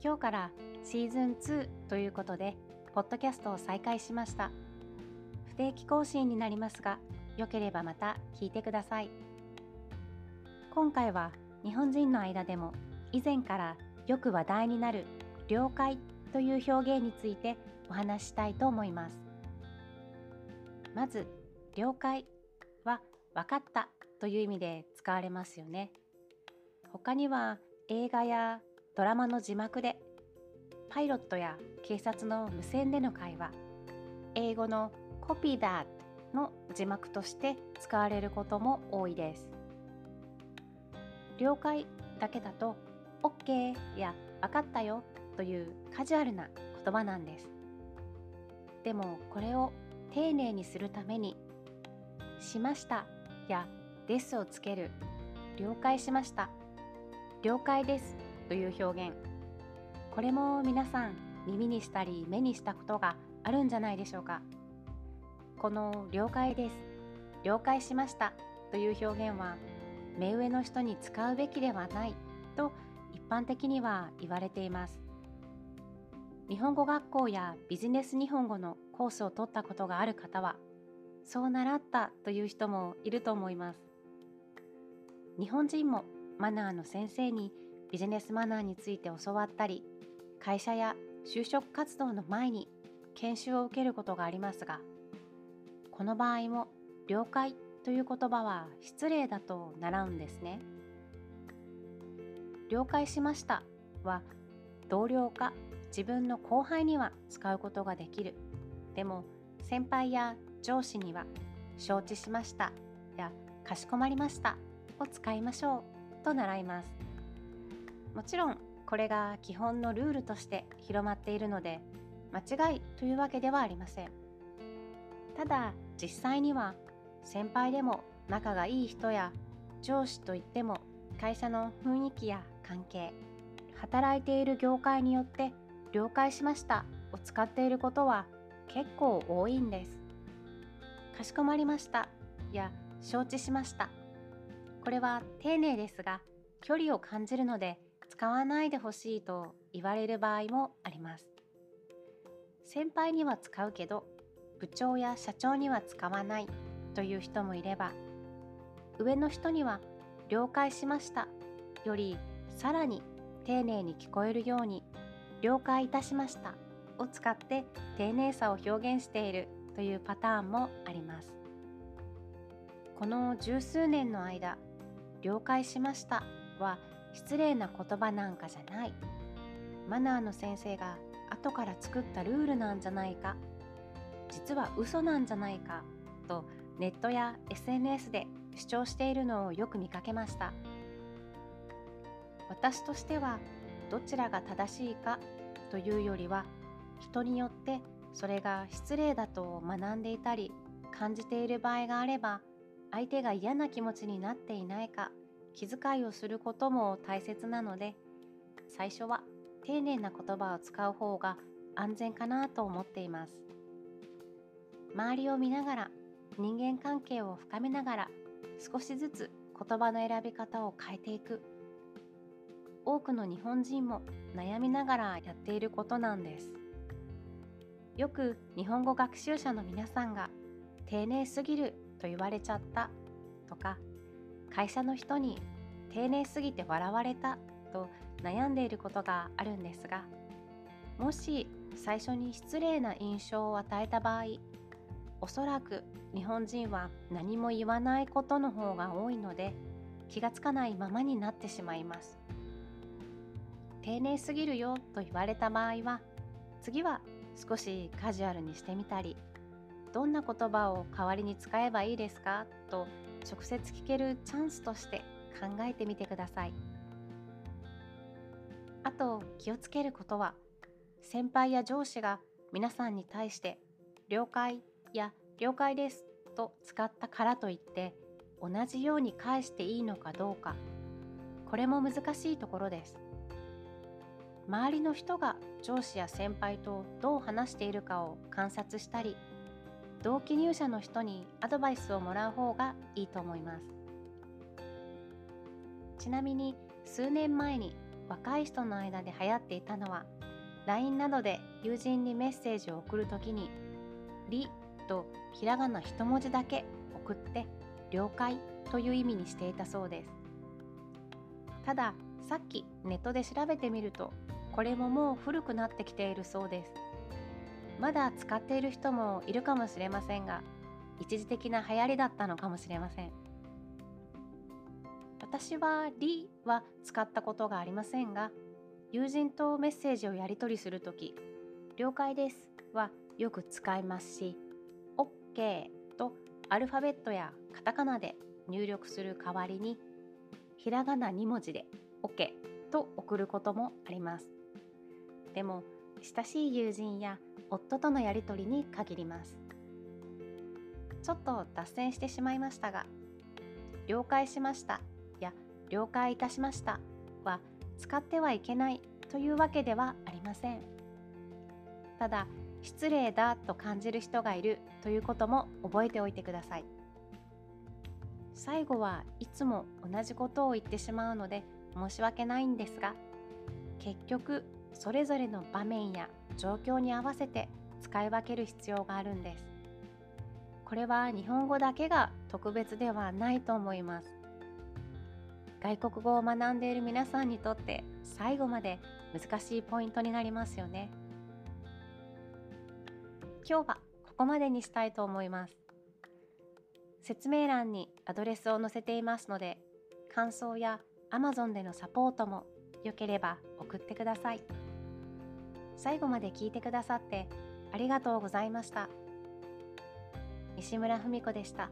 今日からシーズン2ということでポッドキャストを再開しました。不定期更新になりますがよければまた聞いてください。今回は日本人の間でも以前からよく話題になる了解という表現についてお話したいと思います。まず了解は分かったという意味で使われますよね。他には映画やドラマの字幕でパイロットや警察の無線での会話英語のコピーだの字幕として使われることも多いです。了解だけだと OK や分かったよというカジュアルな言葉なんです。でもこれを丁寧にするためにしましたやですをつける了解しました了解ですという表現。これも皆さん耳にしたり目にしたことがあるんじゃないでしょうか。この了解です。了解しましたという表現は目上の人に使うべきではない。と一般的には言われています。日本語学校やビジネス日本語のコースを取ったことがある方はそう習ったという人もいると思います。日本人もマナーの先生にビジネスマナーについて教わったり会社や就職活動の前に研修を受けることがありますがこの場合も了解という言葉は失礼だと習うんですね。了解しましたは同僚か自分の後輩には使うことができる。でも先輩や上司には承知しましたやかしこまりましたを使いましょうと習います。もちろんこれが基本のルールとして広まっているので間違いというわけではありません。ただ実際には先輩でも仲がいい人や上司といっても会社の雰囲気や関係働いている業界によって了解しましたを使っていることは結構多いんです。かしこまりましたや承知しました。これは丁寧ですが距離を感じるので使わないでほしいと言われる場合もあります。先輩には使うけど部長や社長には使わないという人もいれば上の人には了解しましたよりさらに丁寧に聞こえるように了解いたしましたを使って丁寧さを表現しているというパターンもあります。この十数年の間了解しましたは失礼な言葉なんかじゃない。マナーの先生が後から作ったルールなんじゃないか。実は嘘なんじゃないか。とネットや SNS で主張しているのをよく見かけました。私としてはどちらが正しいかというよりは人によってそれが失礼だと学んでいたり感じている場合があれば相手が嫌な気持ちになっていないか気遣いをすることも大切なので最初は丁寧な言葉を使う方が安全かなと思っています。周りを見ながら人間関係を深めながら少しずつ言葉の選び方を変えていく。多くの日本人も悩みながらやっていることなんです。よく日本語学習者の皆さんが丁寧すぎると言われちゃったとか会社の人に丁寧すぎて笑われたと悩んでいることがあるんですがもし最初に失礼な印象を与えた場合おそらく日本人は何も言わないことの方が多いので気がつかないままになってしまいます。丁寧すぎるよと言われた場合は次は少しカジュアルにしてみたりどんな言葉を代わりに使えばいいですかと直接聞けるチャンスとして考えてみてください。あと気をつけることは先輩や上司が皆さんに対して了解や了解ですと使ったからといって同じように返していいのかどうか。これも難しいところです。周りの人が上司や先輩とどう話しているかを観察したり同期入社の人にアドバイスをもらう方がいいと思います。ちなみに数年前に若い人の間で流行っていたのは LINE などで友人にメッセージを送るときに「り」とひらがな一文字だけ送って「了解」という意味にしていたそうです。たださっきネットで調べてみるとこれももう古くなってきているそうです。まだ使っている人もいるかもしれませんが一時的な流行りだったのかもしれません。私は「り」は使ったことがありませんが友人とメッセージをやり取りするとき「了解です」はよく使いますし「OK」とアルファベットやカタカナで入力する代わりにひらがな2文字で OK と送ることもあります。でも親しい友人や夫とのやり取りに限ります。ちょっと脱線してしまいましたが了解しましたや了解いたしましたは使ってはいけないというわけではありません。ただ失礼だと感じる人がいるということも覚えておいてください。最後はいつも同じことを言ってしまうので申し訳ないんですが結局それぞれの場面や状況に合わせて使い分ける必要があるんです。これは日本語だけが特別ではないと思います。外国語を学んでいる皆さんにとって最後まで難しいポイントになりますよね。今日はここまでにしたいと思います。説明欄にアドレスを載せていますので感想や Amazon でのサポートもよければ送ってください。最後まで聞いてくださってありがとうございました。西村文子でした。